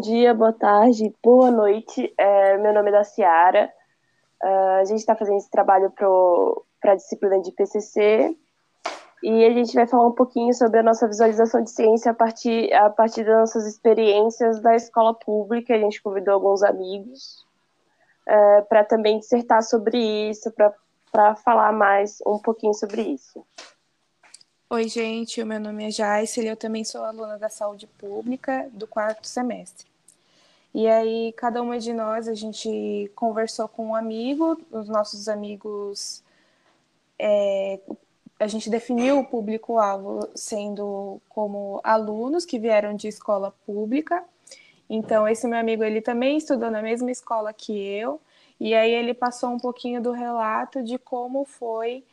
dia, boa tarde, boa noite. É, meu nome é da Ciara. Uh, a gente está fazendo esse trabalho para a disciplina de PCC e a gente vai falar um pouquinho sobre a nossa visualização de ciência a partir, a partir das nossas experiências da escola pública. A gente convidou alguns amigos uh, para também dissertar sobre isso, para falar mais um pouquinho sobre isso. Oi, gente, o meu nome é Jaice, eu também sou aluna da saúde pública do quarto semestre. E aí, cada uma de nós, a gente conversou com um amigo, os nossos amigos, é, a gente definiu o público-alvo sendo como alunos que vieram de escola pública. Então, esse meu amigo, ele também estudou na mesma escola que eu, e aí ele passou um pouquinho do relato de como foi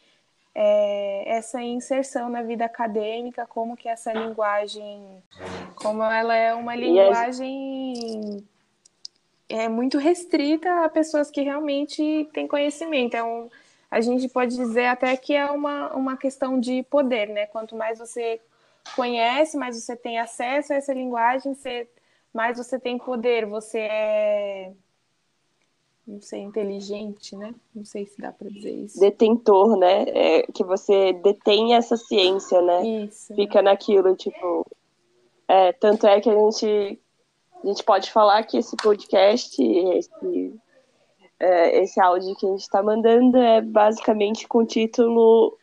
é, essa inserção na vida acadêmica, como que essa linguagem, como ela é uma linguagem é muito restrita a pessoas que realmente têm conhecimento. É um, a gente pode dizer até que é uma, uma questão de poder, né? Quanto mais você conhece, mais você tem acesso a essa linguagem, você, mais você tem poder, você é não sei, inteligente, né? Não sei se dá para dizer isso. Detentor, né? É, que você detém essa ciência, né? Isso. Fica naquilo, tipo. É, tanto é que a gente, a gente pode falar que esse podcast, esse, é, esse áudio que a gente está mandando é basicamente com o título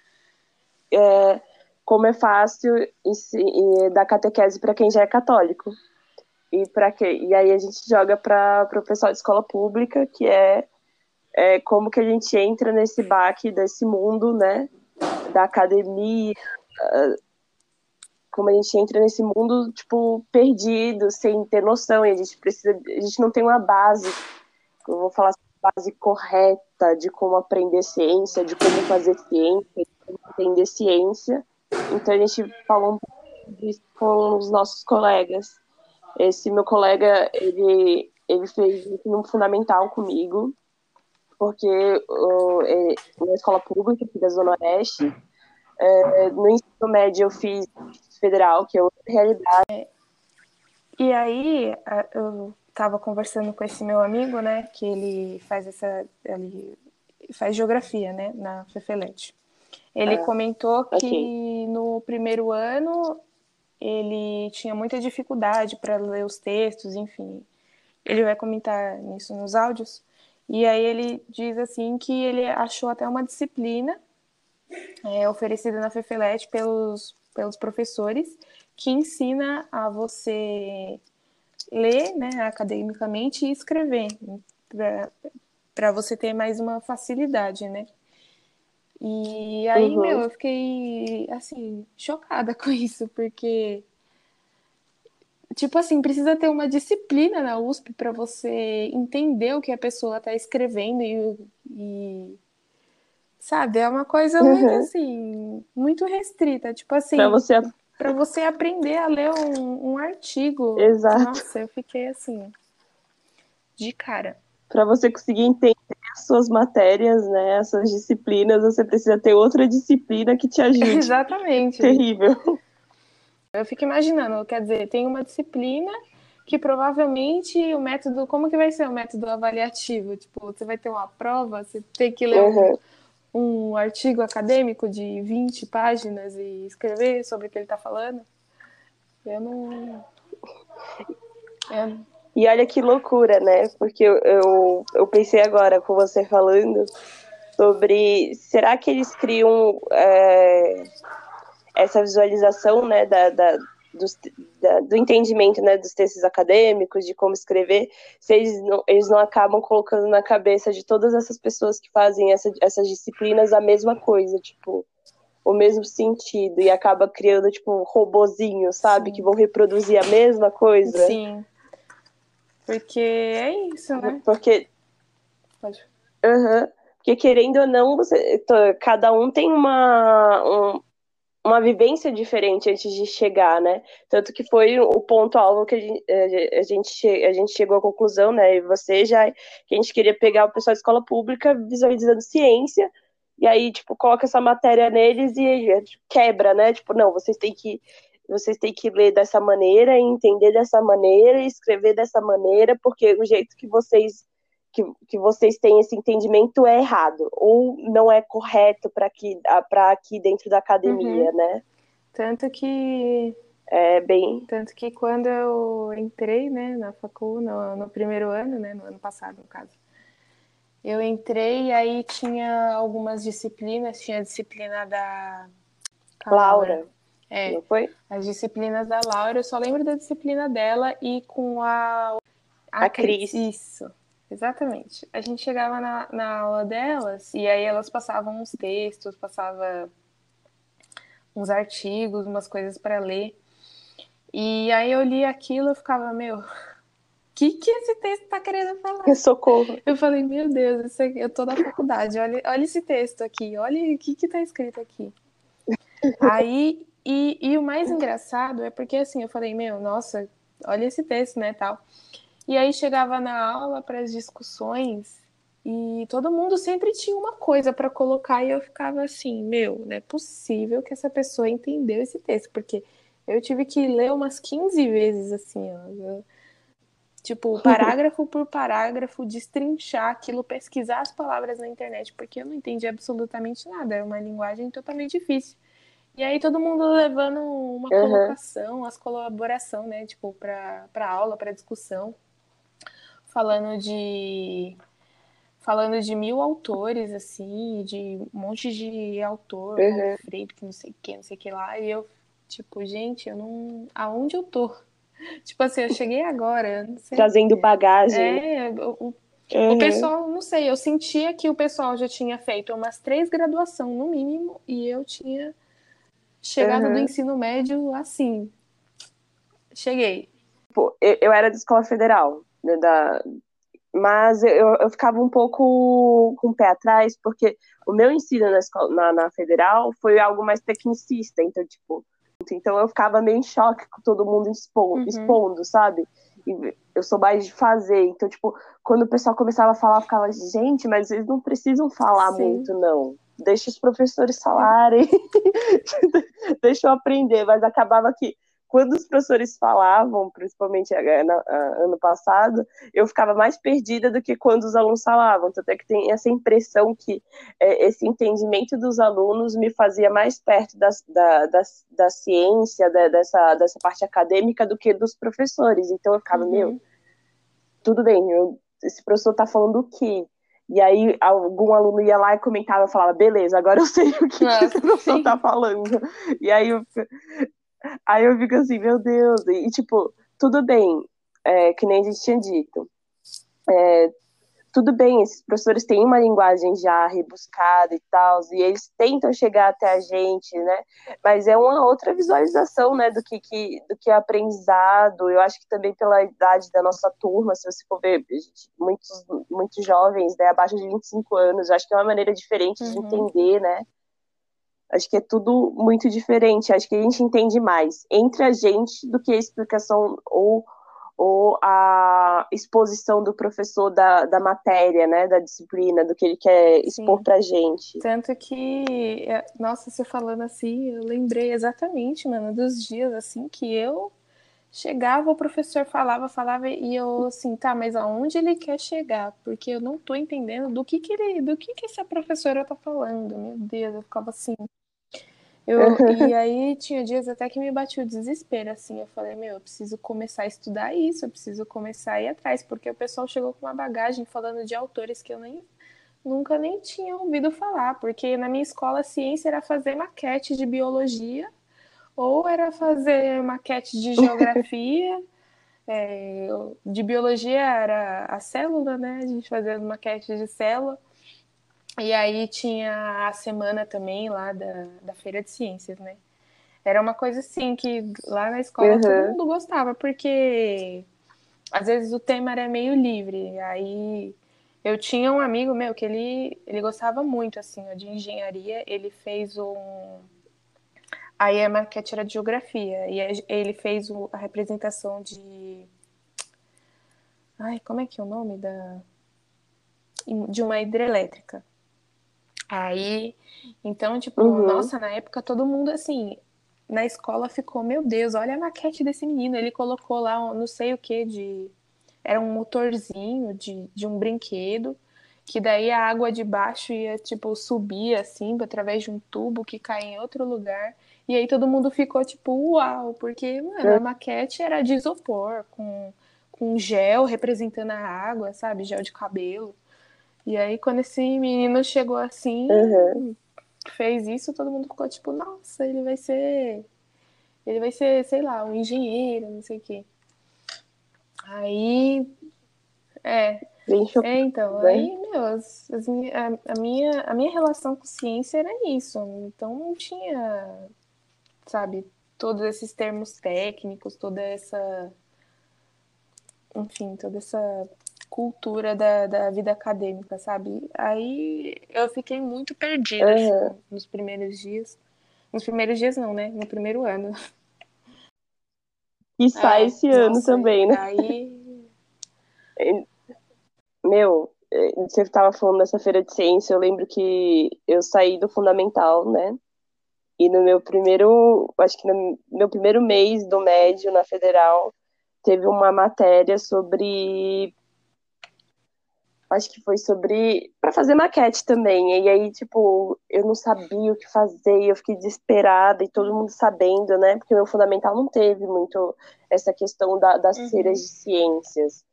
é, Como é fácil da catequese para quem já é católico. E para quê? E aí a gente joga para o pessoal de escola pública, que é, é como que a gente entra nesse baque desse mundo, né? Da academia, como a gente entra nesse mundo, tipo, perdido, sem ter noção, e a gente precisa, a gente não tem uma base, eu vou falar base correta de como aprender ciência, de como fazer ciência, de como entender ciência. Então a gente falou um pouco disso com os nossos colegas. Esse meu colega, ele, ele fez um fundamental comigo, porque uh, é, na escola pública aqui da Zona Oeste, é, no ensino médio eu fiz federal, que é outra realidade. E aí, eu estava conversando com esse meu amigo, né, que ele faz essa, ele faz geografia, né, na Fefelete. Ele ah, comentou que okay. no primeiro ano ele tinha muita dificuldade para ler os textos, enfim. Ele vai comentar nisso nos áudios. E aí ele diz assim que ele achou até uma disciplina é, oferecida na Fefelete pelos, pelos professores que ensina a você ler né, academicamente e escrever para você ter mais uma facilidade, né? E aí, uhum. meu, eu fiquei, assim, chocada com isso, porque, tipo assim, precisa ter uma disciplina na USP para você entender o que a pessoa está escrevendo e, e, sabe, é uma coisa uhum. muito, assim, muito restrita. Tipo assim, para você... Pra você aprender a ler um, um artigo. Exato. Nossa, eu fiquei, assim, de cara para você conseguir entender as suas matérias, né, as suas disciplinas, você precisa ter outra disciplina que te ajude. Exatamente. Terrível. Eu fico imaginando, quer dizer, tem uma disciplina que provavelmente o método, como que vai ser o método avaliativo? Tipo, você vai ter uma prova, você tem que ler uhum. um, um, artigo acadêmico de 20 páginas e escrever sobre o que ele está falando. Eu não. Eu e olha que loucura, né? Porque eu, eu, eu pensei agora com você falando sobre será que eles criam é, essa visualização né, da, da, do, da, do entendimento né, dos textos acadêmicos, de como escrever, se eles não, eles não acabam colocando na cabeça de todas essas pessoas que fazem essa, essas disciplinas a mesma coisa, tipo, o mesmo sentido, e acaba criando, tipo, robozinhos, sabe? Sim. Que vão reproduzir a mesma coisa. Sim. Porque é isso, né? Porque. Pode. Uhum. Porque querendo ou não, você, cada um tem uma, um, uma vivência diferente antes de chegar, né? Tanto que foi o ponto-alvo que a gente, a, gente, a gente chegou à conclusão, né? E você já, que a gente queria pegar o pessoal da escola pública visualizando ciência, e aí, tipo, coloca essa matéria neles e quebra, né? Tipo, não, vocês têm que vocês têm que ler dessa maneira, entender dessa maneira, escrever dessa maneira, porque o jeito que vocês que, que vocês têm esse entendimento é errado ou não é correto para aqui para aqui dentro da academia, uhum. né? Tanto que é bem tanto que quando eu entrei, né, na facul no, no primeiro ano, né, no ano passado, no caso. Eu entrei e aí tinha algumas disciplinas, tinha a disciplina da Laura. É, não foi? As disciplinas da Laura, eu só lembro da disciplina dela e com a. A, a Cris. Cris. Isso, exatamente. A gente chegava na, na aula delas e aí elas passavam uns textos, passava uns artigos, umas coisas para ler. E aí eu li aquilo e ficava, meu, o que, que esse texto tá querendo falar? Socorro. Eu falei, meu Deus, aqui, eu tô na faculdade, olha, olha esse texto aqui, olha o que, que tá escrito aqui. Aí, e, e o mais engraçado é porque assim, eu falei, meu, nossa, olha esse texto, né, tal. E aí chegava na aula para as discussões e todo mundo sempre tinha uma coisa para colocar e eu ficava assim, meu, não é possível que essa pessoa entendeu esse texto, porque eu tive que ler umas 15 vezes assim, ó. Eu, tipo, parágrafo por parágrafo, destrinchar aquilo, pesquisar as palavras na internet, porque eu não entendi absolutamente nada, é uma linguagem totalmente difícil. E aí todo mundo levando uma uhum. colocação, as colaboração, né, tipo, para aula, para discussão, falando de falando de mil autores assim, de um monte de autor, uhum. Freire, que não sei que, não sei que lá, e eu tipo, gente, eu não aonde eu tô? Tipo assim, eu cheguei agora, Trazendo bagagem. É, o, uhum. o pessoal, não sei, eu sentia que o pessoal já tinha feito umas três graduações no mínimo e eu tinha chegada uhum. do ensino médio assim. Cheguei. Pô, eu, eu era da escola federal, né, da, mas eu, eu ficava um pouco com o pé atrás, porque o meu ensino na, escola, na, na federal foi algo mais tecnicista, então, tipo, então eu ficava meio em choque com todo mundo expondo, uhum. expondo sabe? E eu sou mais de fazer, então, tipo, quando o pessoal começava a falar, eu ficava, gente, mas eles não precisam falar Sim. muito, não deixa os professores falarem, deixa eu aprender, mas acabava que quando os professores falavam, principalmente ano passado, eu ficava mais perdida do que quando os alunos falavam. Tanto é que tem essa impressão que é, esse entendimento dos alunos me fazia mais perto da, da, da, da ciência, da, dessa, dessa parte acadêmica, do que dos professores. Então eu ficava, uhum. meu, tudo bem, eu, esse professor está falando o quê? E aí algum aluno ia lá e comentava, falava, beleza, agora eu sei o que, Nossa, que esse professor tá falando. E aí eu, aí eu fico assim, meu Deus, e tipo, tudo bem, é, que nem a gente tinha dito. É, tudo bem, esses professores têm uma linguagem já rebuscada e tal, e eles tentam chegar até a gente, né? Mas é uma outra visualização, né, do que, que do que é aprendizado. Eu acho que também pela idade da nossa turma, se você for ver, muitos, muitos jovens, né, abaixo de 25 anos, eu acho que é uma maneira diferente de uhum. entender, né? Acho que é tudo muito diferente. Acho que a gente entende mais entre a gente do que a explicação ou ou a exposição do professor da, da matéria, né, da disciplina, do que ele quer expor para gente. Tanto que, é, nossa, você falando assim, eu lembrei exatamente, mano, dos dias assim que eu chegava, o professor falava, falava e eu assim, tá, mas aonde ele quer chegar? Porque eu não tô entendendo do que que ele, do que que essa professora tá falando. Meu Deus, eu ficava assim, eu, e aí tinha dias até que me batia o desespero, assim. Eu falei, meu, eu preciso começar a estudar isso, eu preciso começar a ir atrás, porque o pessoal chegou com uma bagagem falando de autores que eu nem nunca nem tinha ouvido falar, porque na minha escola a ciência era fazer maquete de biologia, ou era fazer maquete de geografia. é, de biologia era a célula, né? A gente fazia maquete de célula. E aí tinha a semana também lá da, da Feira de Ciências, né? Era uma coisa assim que lá na escola uhum. todo mundo gostava, porque às vezes o tema era meio livre. Aí eu tinha um amigo meu que ele, ele gostava muito assim de engenharia. Ele fez um. Aí a maquete era de geografia. E ele fez a representação de. Ai, como é que é o nome da. De uma hidrelétrica. Aí, então, tipo, uhum. nossa, na época todo mundo assim na escola ficou, meu Deus, olha a maquete desse menino. Ele colocou lá, não sei o que, de. Era um motorzinho de, de um brinquedo, que daí a água de baixo ia, tipo, subir assim, através de um tubo que cai em outro lugar. E aí todo mundo ficou tipo, uau, porque, mano, a maquete era de isopor, com, com gel representando a água, sabe? Gel de cabelo. E aí, quando esse menino chegou assim, uhum. fez isso, todo mundo ficou tipo, nossa, ele vai ser. Ele vai ser, sei lá, um engenheiro, não sei o quê. Aí. É. é então, né? aí, meu, as, as, a, a, minha, a minha relação com ciência era isso. Então não tinha, sabe, todos esses termos técnicos, toda essa. Enfim, toda essa cultura da, da vida acadêmica, sabe? Aí eu fiquei muito perdida uhum. assim, nos primeiros dias. Nos primeiros dias não, né? No primeiro ano. E sai é, esse nossa, ano também, né? Aí... Meu, é, você estava falando dessa feira de ciência, eu lembro que eu saí do fundamental, né? E no meu primeiro, acho que no meu primeiro mês do médio na federal, teve uma matéria sobre acho que foi sobre para fazer maquete também. E aí, tipo, eu não sabia o que fazer, eu fiquei desesperada e todo mundo sabendo, né? Porque meu fundamental não teve muito essa questão da, das uhum. de ciências.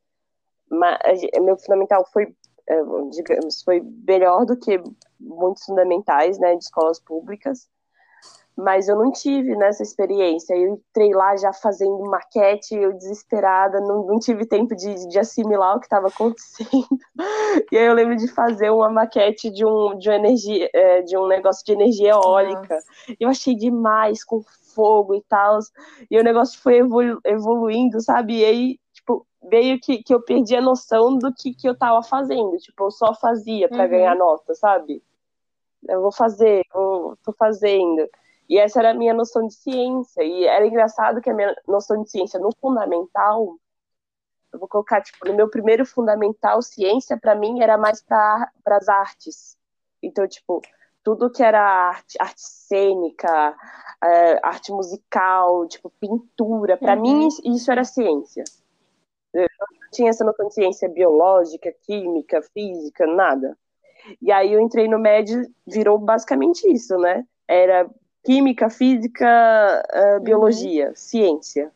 Mas meu fundamental foi, é, digamos, foi melhor do que muitos fundamentais, né, de escolas públicas mas eu não tive nessa experiência. Eu entrei lá já fazendo maquete, eu desesperada, não, não tive tempo de, de assimilar o que estava acontecendo. E aí eu lembro de fazer uma maquete de um, de uma energia, é, de um negócio de energia eólica. Nossa. Eu achei demais, com fogo e tal. E o negócio foi evolu evoluindo, sabe? E aí, tipo, veio que, que eu perdi a noção do que, que eu estava fazendo. Tipo, eu só fazia para uhum. ganhar nota, sabe? Eu vou fazer, eu tô fazendo. E essa era a minha noção de ciência. E era engraçado que a minha noção de ciência no fundamental, eu vou colocar, tipo, no meu primeiro fundamental, ciência, para mim, era mais para as artes. Então, tipo, tudo que era arte, arte cênica, é, arte musical, tipo, pintura, para uhum. mim, isso era ciência. Eu não tinha essa noção de ciência biológica, química, física, nada. E aí eu entrei no médio, virou basicamente isso, né? Era química, física, uh, biologia, uhum. ciência.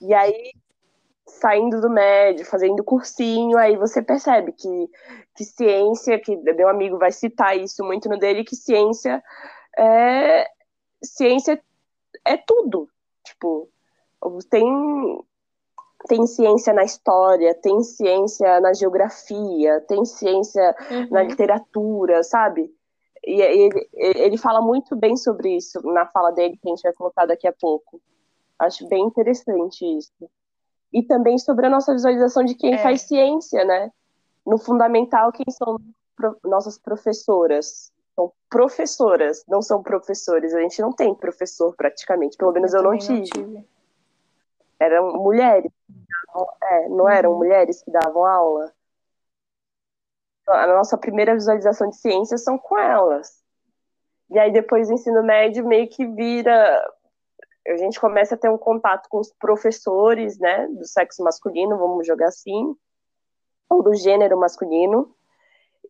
E aí, saindo do médio, fazendo cursinho, aí você percebe que, que ciência, que meu amigo vai citar isso muito no dele, que ciência é ciência é tudo. Tipo, tem tem ciência na história, tem ciência na geografia, tem ciência uhum. na literatura, sabe? E ele, ele fala muito bem sobre isso na fala dele, que a gente vai colocar daqui a pouco. Acho bem interessante isso. E também sobre a nossa visualização de quem é. faz ciência, né? No fundamental, quem são nossas professoras? São professoras, não são professores. A gente não tem professor praticamente, pelo menos eu, eu não, tive. não, tive. Eram mulheres. É, não eram uhum. mulheres que davam aula? A nossa primeira visualização de ciências são com elas. E aí depois do ensino médio meio que vira a gente começa a ter um contato com os professores, né, do sexo masculino, vamos jogar assim, ou do gênero masculino.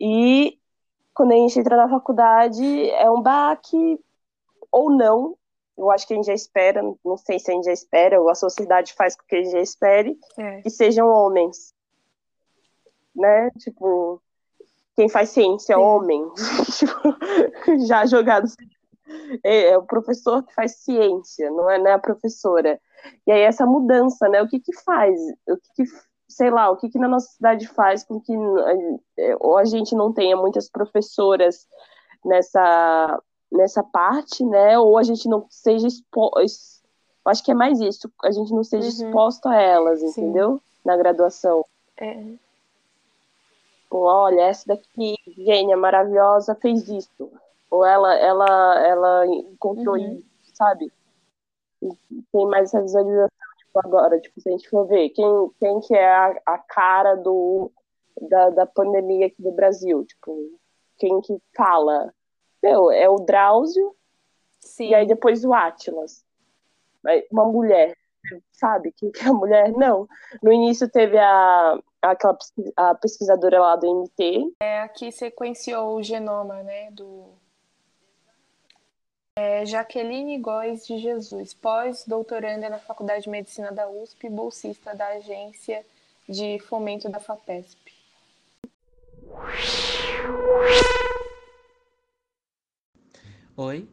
E quando a gente entra na faculdade, é um baque ou não. Eu acho que a gente já espera, não sei se a gente já espera, ou a sociedade faz com que a gente já espere, é. que sejam homens. Né? Tipo, quem faz ciência é homem, tipo, já jogado. É, é, o professor que faz ciência, não é, não é a professora. E aí essa mudança, né? O que que faz? O que, que sei lá, o que que na nossa cidade faz com que é, ou a gente não tenha muitas professoras nessa nessa parte, né? Ou a gente não seja exposto. Acho que é mais isso, a gente não seja uhum. exposto a elas, entendeu? Sim. Na graduação. É. Tipo, olha, essa daqui, gênia, maravilhosa, fez isso. Ou ela, ela, ela encontrou uhum. isso, sabe? E tem mais essa visualização, tipo, agora, tipo, se a gente for ver, quem, quem que é a, a cara do, da, da pandemia aqui do Brasil? Tipo, quem que fala? Meu, é o Drauzio, Sim. E aí depois o Atlas. Uma mulher, sabe? Quem que é a mulher? Não. No início teve a, aquela a pesquisadora lá do MT. É a que sequenciou o genoma, né? Do... É Jaqueline Góes de Jesus, pós-doutoranda na Faculdade de Medicina da USP, bolsista da Agência de Fomento da FAPESP. Oi,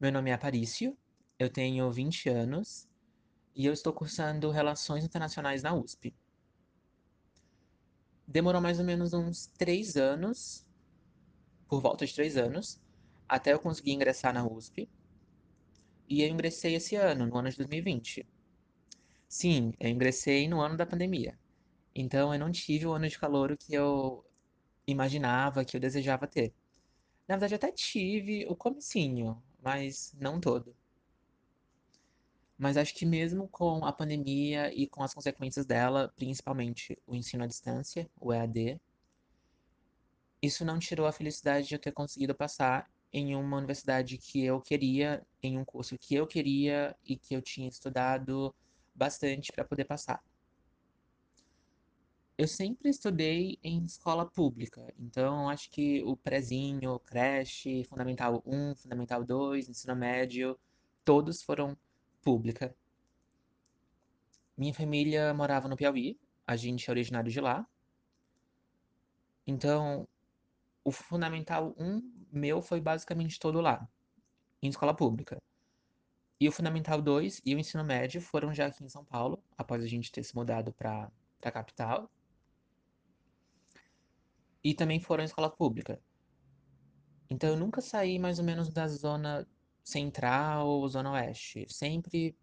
meu nome é Aparício, eu tenho 20 anos e eu estou cursando Relações Internacionais na USP. Demorou mais ou menos uns três anos, por volta de três anos, até eu conseguir ingressar na USP. E eu ingressei esse ano, no ano de 2020. Sim, eu ingressei no ano da pandemia. Então eu não tive o ano de calor que eu imaginava, que eu desejava ter. Na verdade, até tive o comecinho, mas não todo. Mas acho que mesmo com a pandemia e com as consequências dela, principalmente o ensino à distância, o EAD, isso não tirou a felicidade de eu ter conseguido passar em uma universidade que eu queria, em um curso que eu queria e que eu tinha estudado bastante para poder passar. Eu sempre estudei em escola pública, então acho que o prezinho, creche, Fundamental 1, Fundamental 2, ensino médio, todos foram pública. Minha família morava no Piauí, a gente é originário de lá. Então, o Fundamental 1 meu foi basicamente todo lá, em escola pública. E o Fundamental 2 e o ensino médio foram já aqui em São Paulo, após a gente ter se mudado para a capital e também foram em escola pública. Então eu nunca saí mais ou menos da zona central ou zona oeste. Sempre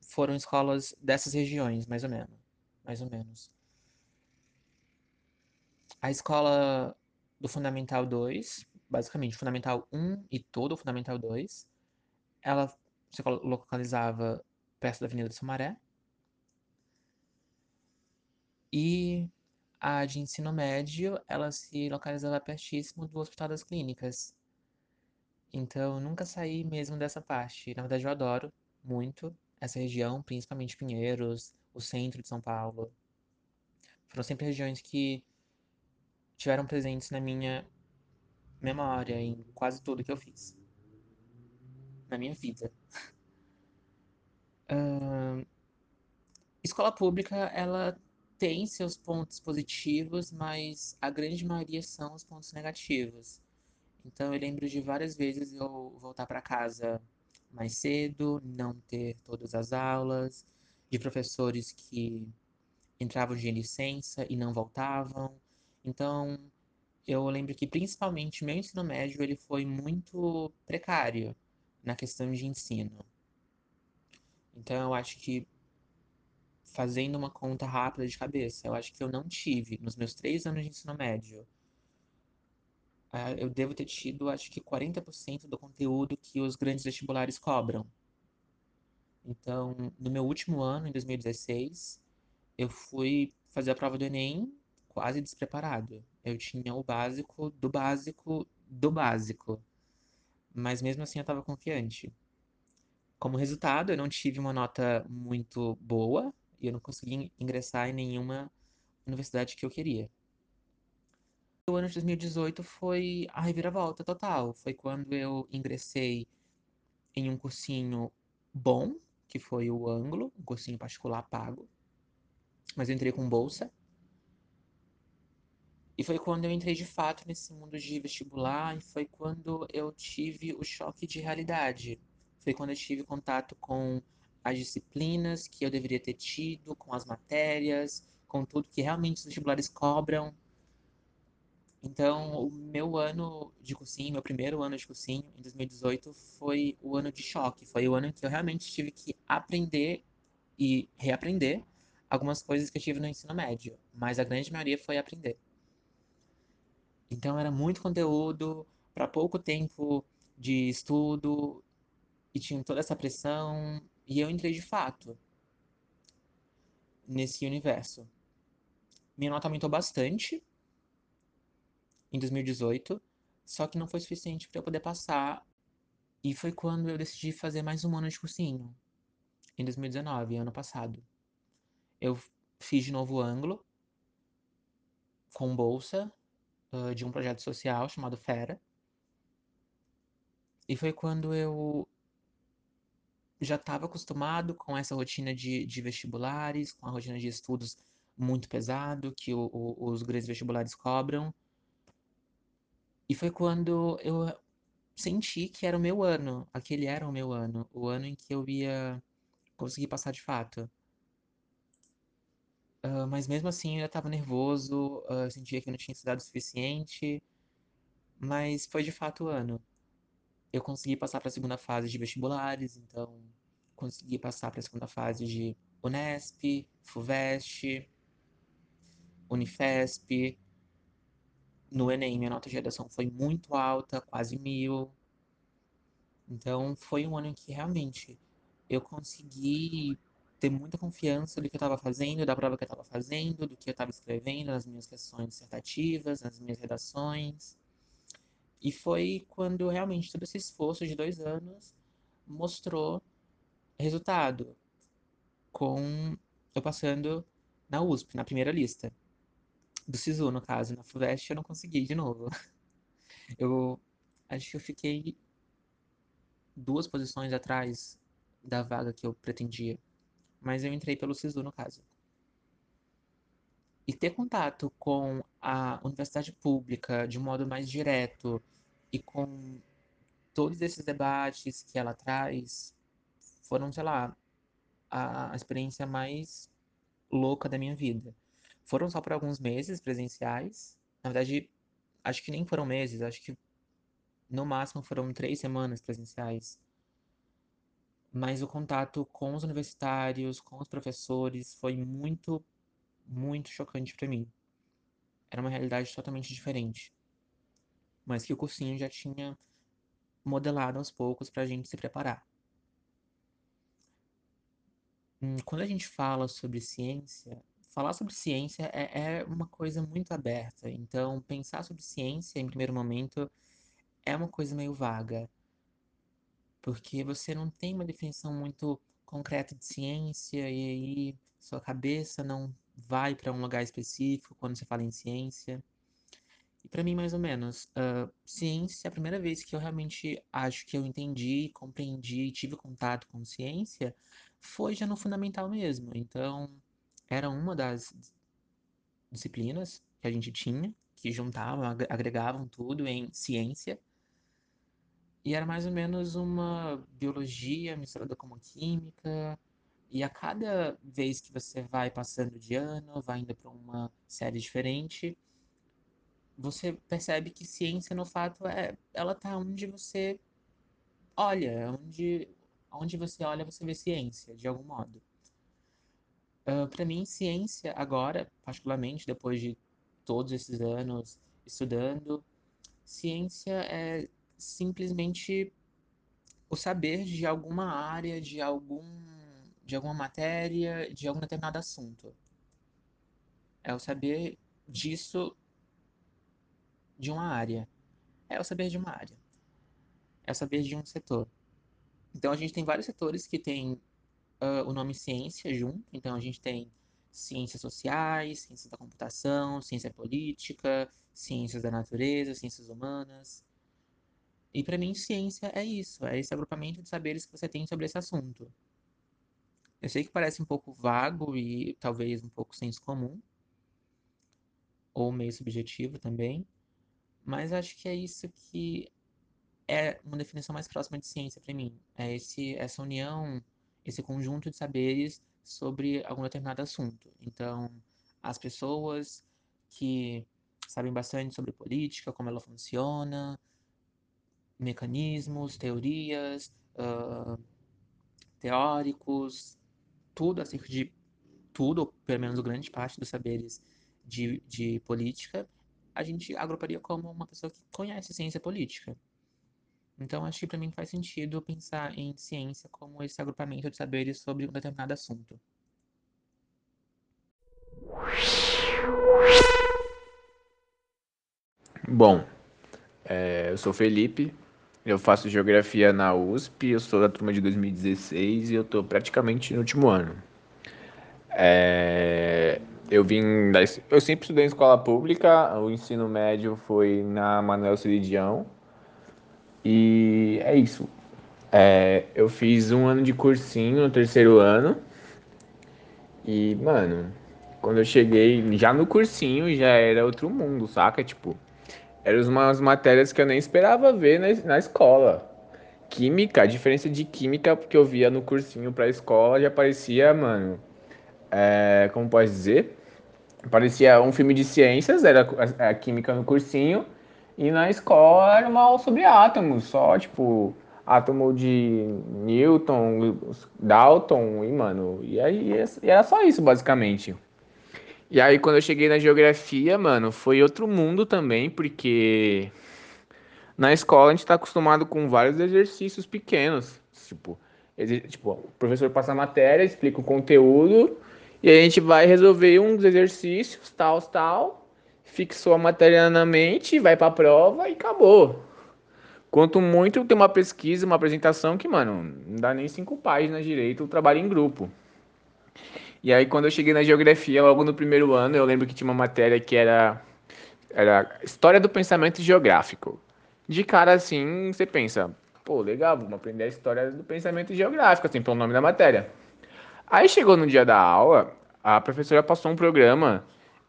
foram escolas dessas regiões, mais ou menos. Mais ou menos. A escola do Fundamental 2, basicamente Fundamental 1 e todo o Fundamental 2, ela se localizava perto da Avenida do Sumaré. E a de ensino médio, ela se localizava pertíssimo do Hospital das Clínicas. Então, nunca saí mesmo dessa parte. Na verdade, eu adoro muito essa região, principalmente Pinheiros, o centro de São Paulo. Foram sempre regiões que tiveram presentes na minha memória, em quase tudo que eu fiz. Na minha vida. Uh, escola pública, ela tem seus pontos positivos, mas a grande maioria são os pontos negativos. Então eu lembro de várias vezes eu voltar para casa mais cedo, não ter todas as aulas, de professores que entravam de licença e não voltavam. Então eu lembro que principalmente meu ensino médio ele foi muito precário na questão de ensino. Então eu acho que fazendo uma conta rápida de cabeça, eu acho que eu não tive, nos meus três anos de ensino médio, é, eu devo ter tido, acho que 40% do conteúdo que os grandes vestibulares cobram. Então, no meu último ano, em 2016, eu fui fazer a prova do Enem quase despreparado. Eu tinha o básico do básico do básico. Mas mesmo assim eu estava confiante. Como resultado, eu não tive uma nota muito boa, e eu não consegui ingressar em nenhuma universidade que eu queria. O ano de 2018 foi a reviravolta total. Foi quando eu ingressei em um cursinho bom, que foi o Anglo, um cursinho particular pago. Mas eu entrei com bolsa. E foi quando eu entrei de fato nesse mundo de vestibular e foi quando eu tive o choque de realidade. Foi quando eu tive contato com as disciplinas que eu deveria ter tido, com as matérias, com tudo que realmente os vestibulares cobram. Então, o meu ano de cursinho, meu primeiro ano de cursinho, em 2018, foi o ano de choque. Foi o ano em que eu realmente tive que aprender e reaprender algumas coisas que eu tive no ensino médio. Mas a grande maioria foi aprender. Então, era muito conteúdo para pouco tempo de estudo e tinha toda essa pressão e eu entrei de fato nesse universo. Minha nota aumentou bastante em 2018, só que não foi suficiente para eu poder passar E foi quando eu decidi fazer mais um ano de cursinho, em 2019, ano passado. Eu fiz de novo ângulo, com bolsa, uh, de um projeto social chamado Fera. E foi quando eu já estava acostumado com essa rotina de, de, vestibulares, com a rotina de estudos muito pesado que o, o, os grandes vestibulares cobram. E foi quando eu senti que era o meu ano, aquele era o meu ano, o ano em que eu ia conseguir passar de fato. Uh, mas mesmo assim eu estava nervoso, uh, sentia que não tinha estudado o suficiente, mas foi de fato o ano. Eu consegui passar para a segunda fase de vestibulares, então consegui passar para a segunda fase de Unesp, FUVEST, Unifesp. No Enem, minha nota de redação foi muito alta, quase mil. Então, foi um ano em que realmente eu consegui ter muita confiança do que eu estava fazendo, da prova que eu estava fazendo, do que eu estava escrevendo, nas minhas questões dissertativas, nas minhas redações. E foi quando realmente todo esse esforço de dois anos mostrou resultado, com eu passando na USP, na primeira lista. Do SISU, no caso. Na FUVEST eu não consegui de novo. Eu acho que eu fiquei duas posições atrás da vaga que eu pretendia. Mas eu entrei pelo SISU, no caso. E ter contato com a universidade pública de modo mais direto e com todos esses debates que ela traz foram, sei lá, a experiência mais louca da minha vida. Foram só por alguns meses presenciais. Na verdade, acho que nem foram meses, acho que no máximo foram três semanas presenciais. Mas o contato com os universitários, com os professores, foi muito, muito chocante para mim. Era uma realidade totalmente diferente. Mas que o cursinho já tinha modelado aos poucos para a gente se preparar. Hum, quando a gente fala sobre ciência, falar sobre ciência é, é uma coisa muito aberta. Então, pensar sobre ciência em primeiro momento é uma coisa meio vaga, porque você não tem uma definição muito concreta de ciência e aí sua cabeça não vai para um lugar específico quando você fala em ciência. E para mim, mais ou menos, uh, ciência, a primeira vez que eu realmente acho que eu entendi, compreendi, tive contato com ciência, foi já no fundamental mesmo. Então, era uma das disciplinas que a gente tinha, que juntavam, agregavam tudo em ciência. E era mais ou menos uma biologia misturada com uma química. E a cada vez que você vai passando de ano, vai indo para uma série diferente, você percebe que ciência, no fato, é, ela tá onde você olha, onde, onde você olha, você vê ciência, de algum modo. Uh, para mim, ciência agora, particularmente depois de todos esses anos estudando, ciência é simplesmente o saber de alguma área, de algum de alguma matéria, de algum determinado assunto. É o saber disso de uma área. É o saber de uma área. É o saber de um setor. Então a gente tem vários setores que têm uh, o nome ciência junto. Então a gente tem ciências sociais, ciências da computação, ciência política, ciências da natureza, ciências humanas. E para mim, ciência é isso, é esse agrupamento de saberes que você tem sobre esse assunto. Eu sei que parece um pouco vago e talvez um pouco senso comum, ou meio subjetivo também, mas acho que é isso que é uma definição mais próxima de ciência para mim. É esse, essa união, esse conjunto de saberes sobre algum determinado assunto. Então, as pessoas que sabem bastante sobre política, como ela funciona, mecanismos, teorias, uh, teóricos, tudo acerca de tudo, ou pelo menos grande parte dos saberes de, de política, a gente agruparia como uma pessoa que conhece ciência política. Então, acho que para mim faz sentido pensar em ciência como esse agrupamento de saberes sobre um determinado assunto. Bom, é, eu sou Felipe, Eu faço geografia na USP, eu sou da turma de 2016 e eu tô praticamente no último ano. É, eu vim da, eu sempre estudei em escola pública, o ensino médio foi na Manuel Ceridião. E é isso. É, eu fiz um ano de cursinho no terceiro ano. E, mano, quando eu cheguei já no cursinho, já era outro mundo, saca? Tipo, eram umas matérias que eu nem esperava ver na, na escola. Química, a diferença de química que eu via no cursinho pra escola já parecia, mano. É, como pode dizer? Parecia um filme de ciências, era a, a química no cursinho. E na escola era uma aula sobre átomos, só tipo átomo de Newton, Dalton e mano, e aí e era só isso basicamente. E aí quando eu cheguei na geografia, mano, foi outro mundo também, porque na escola a gente tá acostumado com vários exercícios pequenos, tipo, tipo, o professor passa a matéria, explica o conteúdo e a gente vai resolver uns exercícios, tal, tal, fixou a matéria na mente, vai para a prova e acabou. Quanto muito tem uma pesquisa, uma apresentação que, mano, não dá nem cinco páginas direito, o trabalho em grupo. E aí, quando eu cheguei na geografia, logo no primeiro ano, eu lembro que tinha uma matéria que era, era História do Pensamento Geográfico. De cara, assim, você pensa, pô, legal, vamos aprender a história do pensamento geográfico, assim, pelo nome da matéria. Aí chegou no dia da aula, a professora passou um programa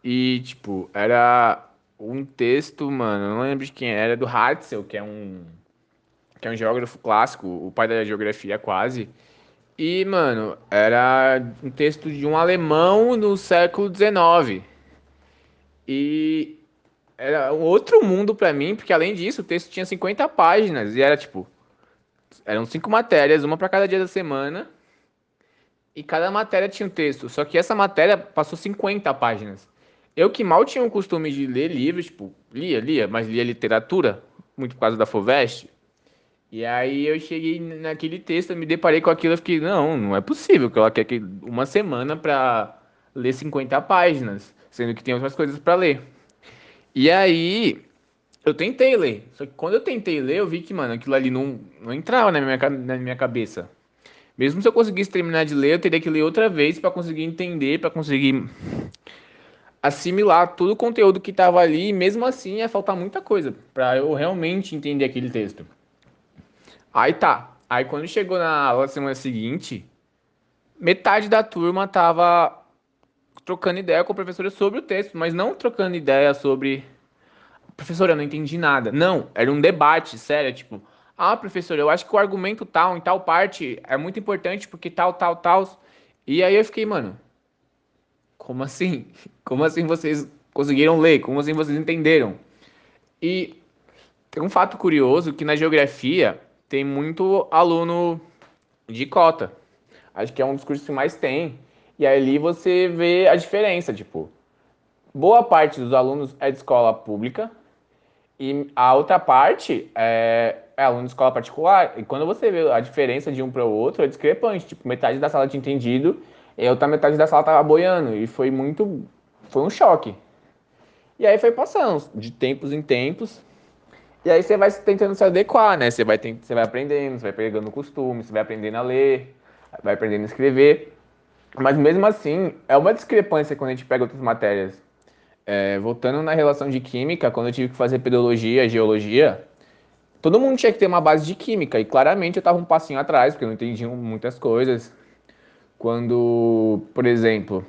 e, tipo, era um texto, mano, não lembro de quem era, do Hartzell, que é um que é um geógrafo clássico, o pai da geografia quase. E, mano, era um texto de um alemão no século XIX. E era um outro mundo para mim, porque além disso, o texto tinha 50 páginas e era tipo eram cinco matérias, uma para cada dia da semana. E cada matéria tinha um texto, só que essa matéria passou 50 páginas. Eu que mal tinha o costume de ler livros, tipo, lia, lia, mas lia literatura, muito por causa da FOVEST. E aí eu cheguei naquele texto, me deparei com aquilo e fiquei, não, não é possível que ela quer que uma semana para ler 50 páginas, sendo que tem outras coisas para ler. E aí eu tentei ler, só que quando eu tentei ler, eu vi que, mano, aquilo ali não, não entrava na minha, na minha cabeça. Mesmo se eu conseguisse terminar de ler, eu teria que ler outra vez para conseguir entender, para conseguir assimilar todo o conteúdo que estava ali, e mesmo assim ia faltar muita coisa para eu realmente entender aquele texto. Aí tá. Aí quando chegou na aula semana seguinte, metade da turma tava trocando ideia com a professora sobre o texto, mas não trocando ideia sobre professora, eu não entendi nada. Não, era um debate, sério, tipo, ah, professor, eu acho que o argumento tal em tal parte é muito importante porque tal, tal, tal. E aí eu fiquei, mano, como assim? Como assim vocês conseguiram ler? Como assim vocês entenderam? E tem um fato curioso que na geografia tem muito aluno de cota. Acho que é um dos cursos que mais tem. E ali você vê a diferença, tipo, boa parte dos alunos é de escola pública e a outra parte é, é aluno de escola particular. E quando você vê a diferença de um para o outro, é discrepante. Tipo, metade da sala tinha entendido e a outra metade da sala tava boiando. E foi muito. Foi um choque. E aí foi passando, de tempos em tempos. E aí você vai tentando se adequar, né? Você vai, tent... você vai aprendendo, você vai pegando costume, você vai aprendendo a ler, vai aprendendo a escrever. Mas mesmo assim, é uma discrepância quando a gente pega outras matérias. É, voltando na relação de química, quando eu tive que fazer pedologia, geologia, todo mundo tinha que ter uma base de química. E claramente eu estava um passinho atrás, porque eu não entendia muitas coisas. Quando, por exemplo,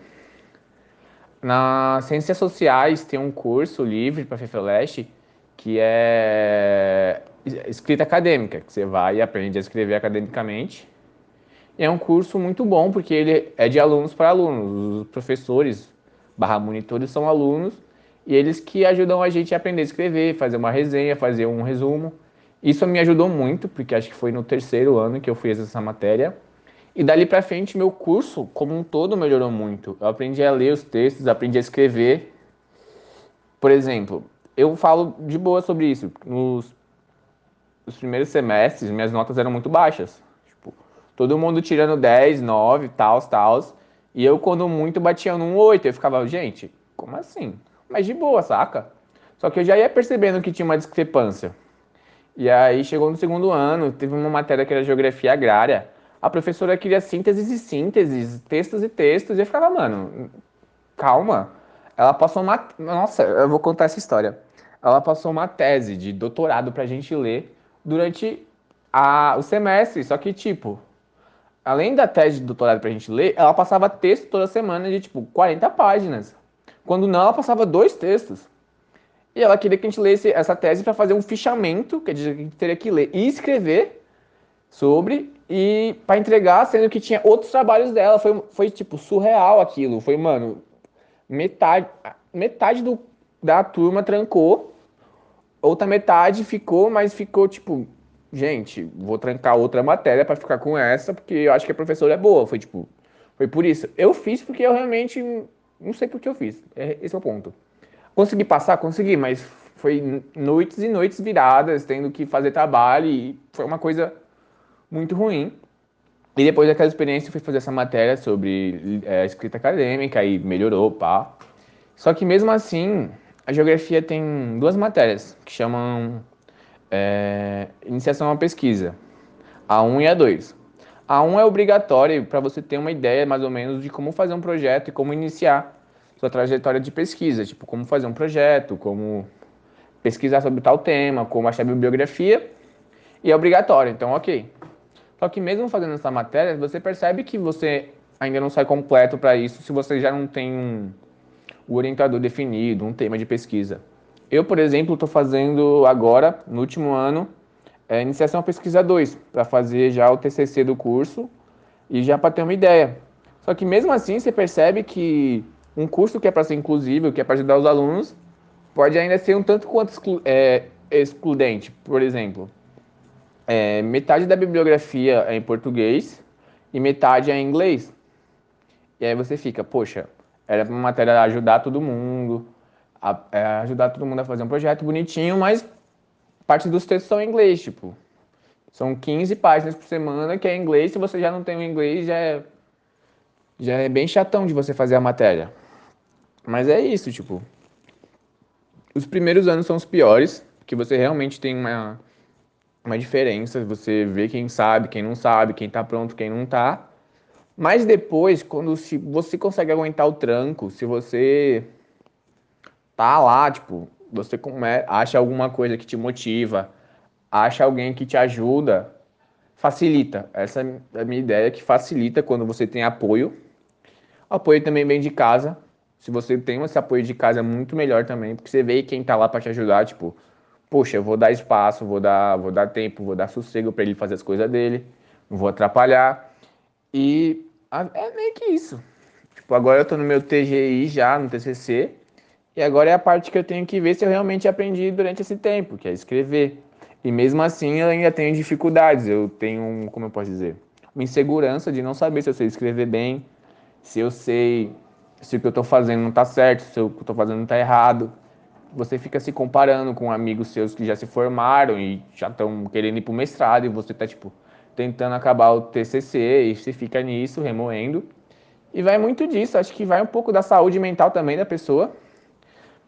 na Ciências Sociais tem um curso livre para FEFELESH que é escrita acadêmica, que você vai e aprende a escrever academicamente. E é um curso muito bom, porque ele é de alunos para alunos. Os professores barra monitores são alunos e eles que ajudam a gente a aprender a escrever, fazer uma resenha, fazer um resumo. Isso me ajudou muito, porque acho que foi no terceiro ano que eu fiz essa matéria. E dali para frente, meu curso como um todo melhorou muito. Eu aprendi a ler os textos, aprendi a escrever. Por exemplo, eu falo de boa sobre isso. Nos, nos primeiros semestres, minhas notas eram muito baixas. Tipo, todo mundo tirando 10, 9, tal, tal. E eu, quando muito, batia num 8. Eu ficava, gente, como assim? Mas de boa, saca? Só que eu já ia percebendo que tinha uma discrepância. E aí chegou no segundo ano, teve uma matéria que era geografia agrária. A professora queria sínteses e sínteses, textos e textos, e eu ficava, mano, calma. Ela passou uma. Nossa, eu vou contar essa história. Ela passou uma tese de doutorado pra gente ler durante a, o semestre. Só que, tipo, além da tese de doutorado pra gente ler, ela passava texto toda semana de, tipo, 40 páginas. Quando não, ela passava dois textos. E ela queria que a gente lesse essa tese para fazer um fichamento, que a gente teria que ler e escrever sobre e para entregar, sendo que tinha outros trabalhos dela. Foi, foi tipo surreal aquilo. Foi, mano, metade, metade do, da turma trancou, outra metade ficou, mas ficou tipo, gente, vou trancar outra matéria para ficar com essa, porque eu acho que a professora é boa. Foi tipo, foi por isso. Eu fiz porque eu realmente não sei por que eu fiz. É, esse é o ponto. Consegui passar? Consegui, mas foi noites e noites viradas, tendo que fazer trabalho e foi uma coisa muito ruim. E depois daquela experiência, eu fui fazer essa matéria sobre é, escrita acadêmica e melhorou, pá. Só que mesmo assim, a geografia tem duas matérias que chamam é, iniciação à pesquisa, a 1 e a 2. A 1 é obrigatória para você ter uma ideia mais ou menos de como fazer um projeto e como iniciar sua trajetória de pesquisa, tipo como fazer um projeto, como pesquisar sobre tal tema, como achar bibliografia, e é obrigatório, então ok. Só que mesmo fazendo essa matéria, você percebe que você ainda não sai completo para isso se você já não tem um, um orientador definido, um tema de pesquisa. Eu, por exemplo, estou fazendo agora, no último ano, é, iniciação pesquisa 2, para fazer já o TCC do curso e já para ter uma ideia. Só que mesmo assim você percebe que um curso que é para ser inclusivo, que é para ajudar os alunos, pode ainda ser um tanto quanto exclu é, excludente. Por exemplo, é, metade da bibliografia é em português e metade é em inglês. E aí você fica, poxa, era uma matéria ajudar todo mundo, a, é, ajudar todo mundo a fazer um projeto bonitinho, mas parte dos textos são em inglês, tipo. São 15 páginas por semana que é em inglês, se você já não tem o inglês, já é, já é bem chatão de você fazer a matéria. Mas é isso, tipo. Os primeiros anos são os piores, porque você realmente tem uma, uma diferença, você vê quem sabe, quem não sabe, quem tá pronto, quem não tá. Mas depois, quando se você consegue aguentar o tranco, se você tá lá, tipo, você acha alguma coisa que te motiva, acha alguém que te ajuda, facilita. Essa é a minha ideia, que facilita quando você tem apoio. Apoio também vem de casa, se você tem esse apoio de casa, é muito melhor também, porque você vê quem tá lá para te ajudar, tipo, poxa, eu vou dar espaço, vou dar, vou dar tempo, vou dar sossego para ele fazer as coisas dele, não vou atrapalhar. E é meio que isso. Tipo, agora eu tô no meu TGI já, no TCC, e agora é a parte que eu tenho que ver se eu realmente aprendi durante esse tempo, que é escrever. E mesmo assim eu ainda tenho dificuldades, eu tenho, como eu posso dizer, uma insegurança de não saber se eu sei escrever bem, se eu sei se o que eu estou fazendo não está certo, se o que eu estou fazendo não está errado. Você fica se comparando com amigos seus que já se formaram e já estão querendo ir para o mestrado e você está, tipo, tentando acabar o TCC e você fica nisso, remoendo. E vai muito disso, acho que vai um pouco da saúde mental também da pessoa.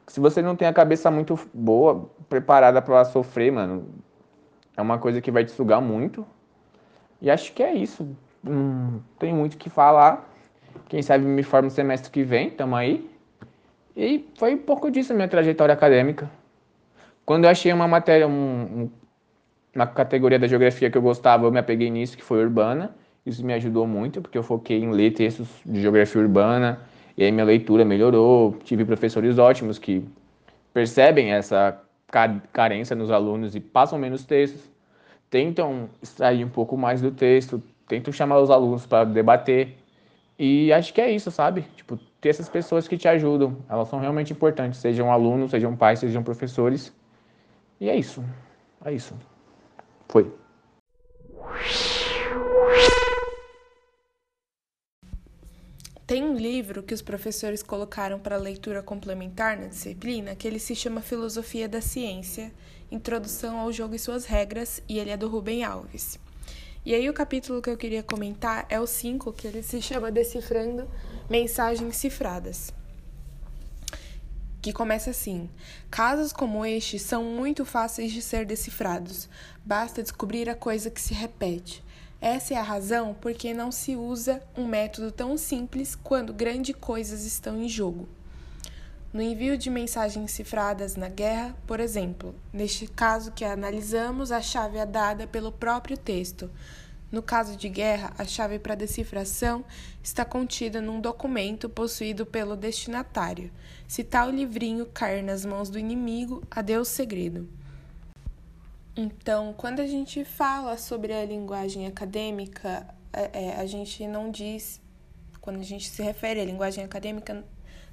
Se você não tem a cabeça muito boa, preparada para sofrer, mano, é uma coisa que vai te sugar muito. E acho que é isso. Hum, tem muito o que falar. Quem sabe me formo semestre que vem, tamo aí. E foi um pouco disso a minha trajetória acadêmica. Quando eu achei uma matéria, um, uma categoria da geografia que eu gostava, eu me apeguei nisso, que foi urbana. Isso me ajudou muito, porque eu foquei em ler textos de geografia urbana, e aí minha leitura melhorou. Tive professores ótimos que percebem essa carência nos alunos e passam menos textos, tentam extrair um pouco mais do texto, tentam chamar os alunos para debater. E acho que é isso, sabe? Tipo, ter essas pessoas que te ajudam. Elas são realmente importantes, sejam alunos, sejam pais, sejam professores. E é isso. É isso. Foi. Tem um livro que os professores colocaram para leitura complementar na disciplina, que ele se chama Filosofia da Ciência, Introdução ao Jogo e Suas Regras, e ele é do Rubem Alves. E aí o capítulo que eu queria comentar é o 5, que ele se chama Decifrando Mensagens Cifradas. que começa assim: Casos como este são muito fáceis de ser decifrados. Basta descobrir a coisa que se repete. Essa é a razão por que não se usa um método tão simples quando grandes coisas estão em jogo. No envio de mensagens cifradas na guerra, por exemplo, neste caso que analisamos, a chave é dada pelo próprio texto. No caso de guerra, a chave para decifração está contida num documento possuído pelo destinatário. Se tal livrinho cair nas mãos do inimigo, adeus segredo. Então, quando a gente fala sobre a linguagem acadêmica, é, é, a gente não diz, quando a gente se refere à linguagem acadêmica,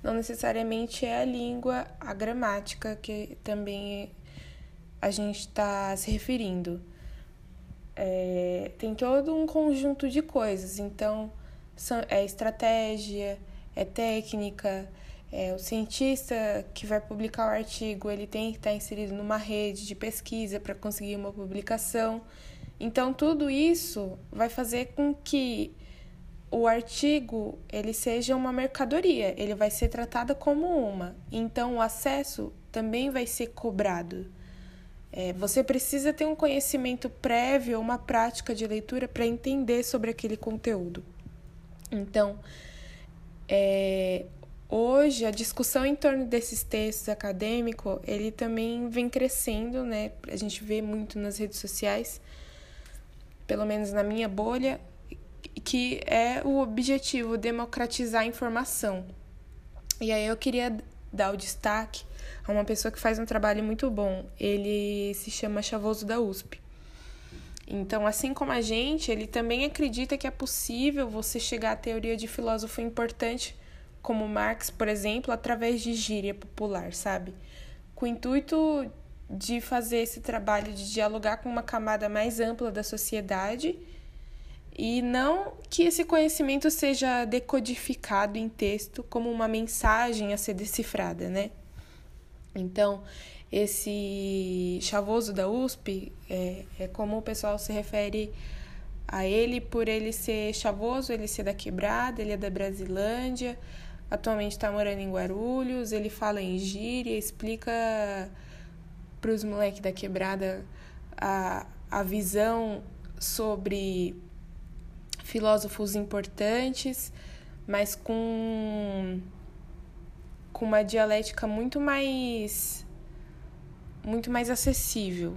não necessariamente é a língua, a gramática que também a gente está se referindo. É, tem todo um conjunto de coisas, então são, é estratégia, é técnica, é, o cientista que vai publicar o artigo ele tem que estar inserido numa rede de pesquisa para conseguir uma publicação. Então tudo isso vai fazer com que o artigo ele seja uma mercadoria, ele vai ser tratado como uma. Então o acesso também vai ser cobrado. É, você precisa ter um conhecimento prévio, uma prática de leitura para entender sobre aquele conteúdo. Então, é, hoje a discussão em torno desses textos acadêmicos ele também vem crescendo, né? A gente vê muito nas redes sociais, pelo menos na minha bolha, que é o objetivo democratizar a informação. E aí eu queria dar o destaque a uma pessoa que faz um trabalho muito bom. Ele se chama Chavoso da USP. Então, assim como a gente, ele também acredita que é possível você chegar à teoria de filósofo importante, como Marx, por exemplo, através de gíria popular, sabe? Com o intuito de fazer esse trabalho de dialogar com uma camada mais ampla da sociedade e não que esse conhecimento seja decodificado em texto como uma mensagem a ser decifrada, né? Então, esse chavoso da USP é, é como o pessoal se refere a ele por ele ser chavoso, ele ser da quebrada, ele é da Brasilândia, atualmente está morando em Guarulhos, ele fala em gíria, explica para os moleques da quebrada a, a visão sobre filósofos importantes, mas com, com uma dialética muito mais muito mais acessível.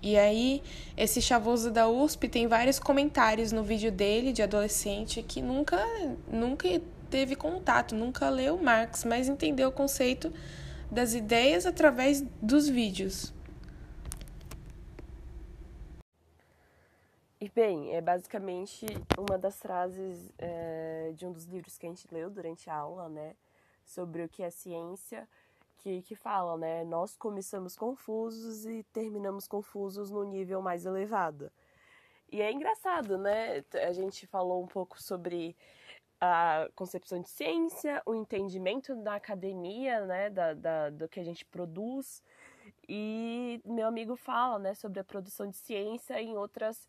E aí, esse chavoso da USP tem vários comentários no vídeo dele de adolescente que nunca nunca teve contato, nunca leu Marx, mas entendeu o conceito das ideias através dos vídeos. E bem, é basicamente uma das frases é, de um dos livros que a gente leu durante a aula, né? Sobre o que é ciência, que, que fala, né? Nós começamos confusos e terminamos confusos no nível mais elevado. E é engraçado, né? A gente falou um pouco sobre a concepção de ciência, o entendimento da academia, né? Da, da, do que a gente produz. E meu amigo fala, né? Sobre a produção de ciência em outras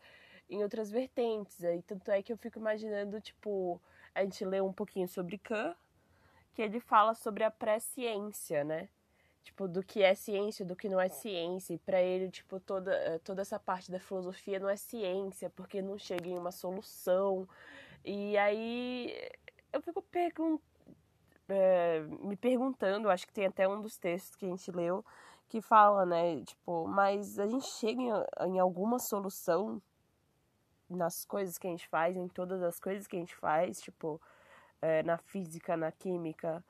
em outras vertentes. Aí, tanto é que eu fico imaginando, tipo, a gente lê um pouquinho sobre Kant, que ele fala sobre a pré-ciência, né? Tipo, do que é ciência, do que não é ciência. E pra ele, tipo, toda, eh, toda essa parte da filosofia não é ciência, porque não chega em uma solução. E aí eu fico pergun é, me perguntando, acho que tem até um dos textos que a gente leu, que fala, né, tipo, mas a gente chega em, em alguma solução nas coisas que a gente faz, em todas as coisas que a gente faz, tipo, é, na física, na química.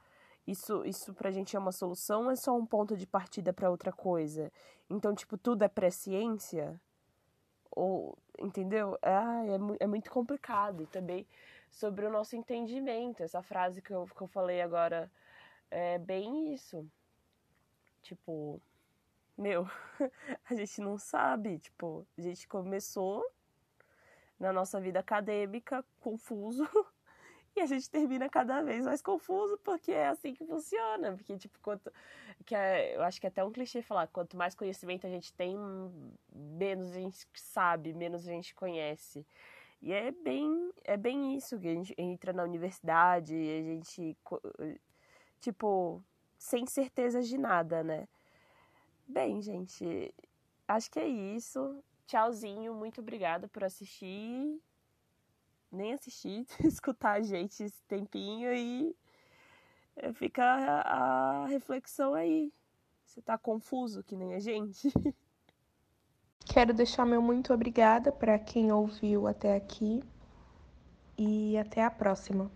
Isso, isso pra gente é uma solução é só um ponto de partida para outra coisa? Então, tipo, tudo é pré-ciência? Ou, entendeu? É, é, é muito complicado. E também sobre o nosso entendimento. Essa frase que eu, que eu falei agora é bem isso. Tipo, meu, a gente não sabe. Tipo, a gente começou na nossa vida acadêmica confuso e a gente termina cada vez mais confuso porque é assim que funciona porque tipo quanto que é, eu acho que é até um clichê falar quanto mais conhecimento a gente tem menos a gente sabe menos a gente conhece e é bem é bem isso que a gente entra na universidade a gente tipo sem certezas de nada, né? Bem, gente, acho que é isso. Tchauzinho, muito obrigada por assistir. Nem assistir, escutar a gente esse tempinho e fica a, a reflexão aí. Você tá confuso que nem a gente? Quero deixar meu muito obrigada para quem ouviu até aqui e até a próxima.